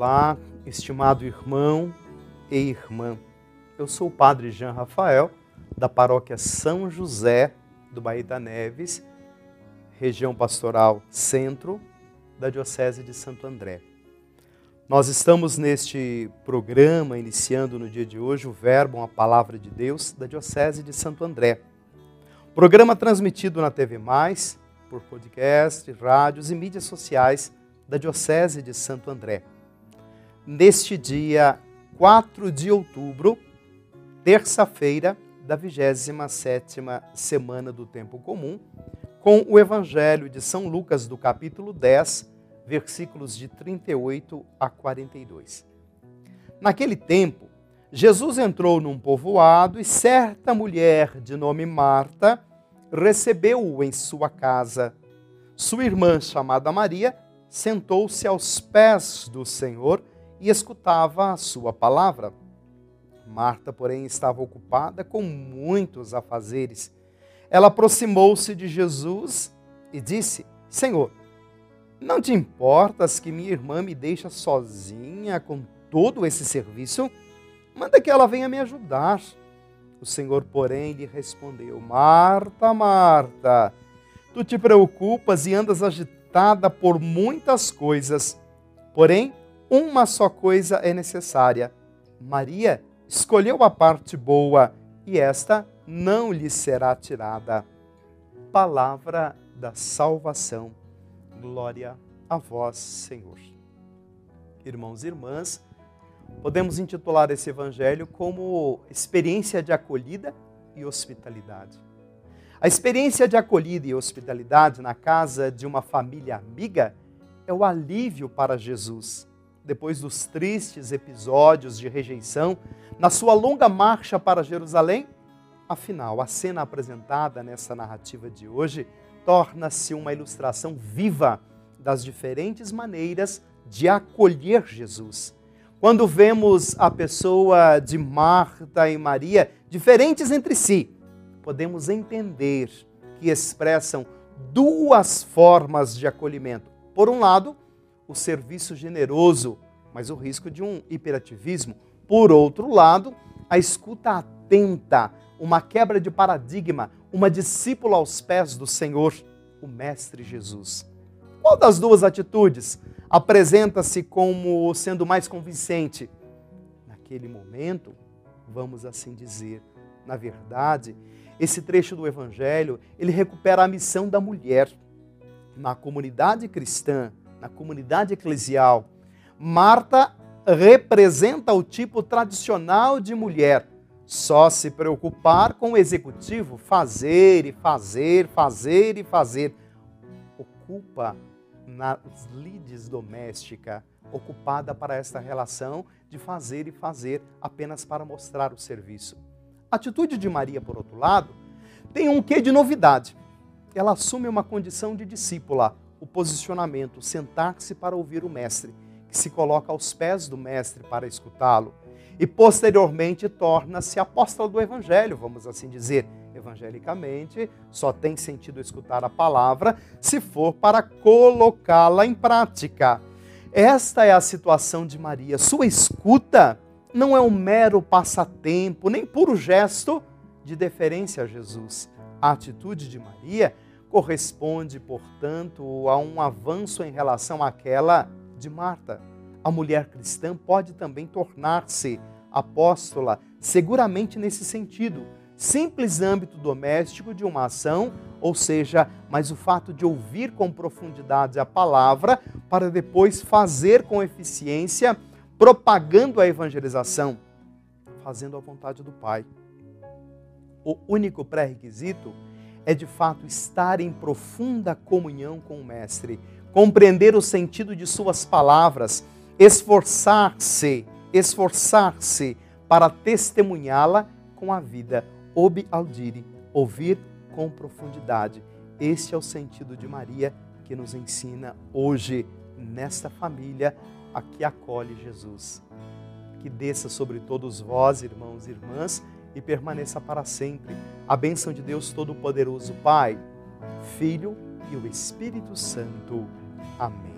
Olá, estimado irmão e irmã. Eu sou o Padre Jean Rafael, da paróquia São José do Baía Neves, região pastoral centro da Diocese de Santo André. Nós estamos neste programa, iniciando no dia de hoje, o Verbo, a Palavra de Deus, da Diocese de Santo André. Programa transmitido na TV Mais, por podcast, rádios e mídias sociais da Diocese de Santo André neste dia 4 de outubro, terça-feira da 27 semana do tempo comum, com o Evangelho de São Lucas do capítulo 10, versículos de 38 a 42. Naquele tempo, Jesus entrou num povoado e certa mulher de nome Marta recebeu-o em sua casa. Sua irmã, chamada Maria, sentou-se aos pés do Senhor e escutava a sua palavra. Marta, porém, estava ocupada com muitos afazeres. Ela aproximou-se de Jesus e disse: Senhor, não te importas que minha irmã me deixe sozinha com todo esse serviço? Manda que ela venha me ajudar. O Senhor, porém, lhe respondeu: Marta, Marta, tu te preocupas e andas agitada por muitas coisas. Porém, uma só coisa é necessária. Maria escolheu a parte boa e esta não lhe será tirada. Palavra da salvação. Glória a vós, Senhor. Irmãos e irmãs, podemos intitular esse evangelho como experiência de acolhida e hospitalidade. A experiência de acolhida e hospitalidade na casa de uma família amiga é o alívio para Jesus depois dos tristes episódios de rejeição, na sua longa marcha para Jerusalém? Afinal, a cena apresentada nessa narrativa de hoje torna-se uma ilustração viva das diferentes maneiras de acolher Jesus. Quando vemos a pessoa de Marta e Maria diferentes entre si, podemos entender que expressam duas formas de acolhimento. Por um lado, o serviço generoso, mas o risco de um hiperativismo. Por outro lado, a escuta atenta, uma quebra de paradigma, uma discípula aos pés do Senhor, o Mestre Jesus. Qual das duas atitudes apresenta-se como sendo mais convincente? Naquele momento, vamos assim dizer, na verdade, esse trecho do Evangelho, ele recupera a missão da mulher na comunidade cristã na comunidade eclesial, Marta representa o tipo tradicional de mulher, só se preocupar com o executivo, fazer e fazer, fazer e fazer. Ocupa nas lides doméstica, ocupada para esta relação de fazer e fazer apenas para mostrar o serviço. A atitude de Maria, por outro lado, tem um quê de novidade. Ela assume uma condição de discípula, o posicionamento, sentar-se para ouvir o mestre, que se coloca aos pés do mestre para escutá-lo e posteriormente torna-se apóstolo do evangelho, vamos assim dizer. Evangelicamente, só tem sentido escutar a palavra se for para colocá-la em prática. Esta é a situação de Maria. Sua escuta não é um mero passatempo, nem puro gesto de deferência a Jesus. A atitude de Maria corresponde, portanto, a um avanço em relação àquela de Marta. A mulher cristã pode também tornar-se apóstola, seguramente nesse sentido, simples âmbito doméstico de uma ação, ou seja, mas o fato de ouvir com profundidade a palavra para depois fazer com eficiência, propagando a evangelização, fazendo a vontade do Pai. O único pré-requisito é de fato estar em profunda comunhão com o Mestre, compreender o sentido de Suas palavras, esforçar-se, esforçar-se para testemunhá-la com a vida, obi audire, ouvir com profundidade. Este é o sentido de Maria que nos ensina hoje nesta família a que acolhe Jesus. Que desça sobre todos vós, irmãos e irmãs, e permaneça para sempre. A bênção de Deus Todo-Poderoso, Pai, Filho e o Espírito Santo. Amém.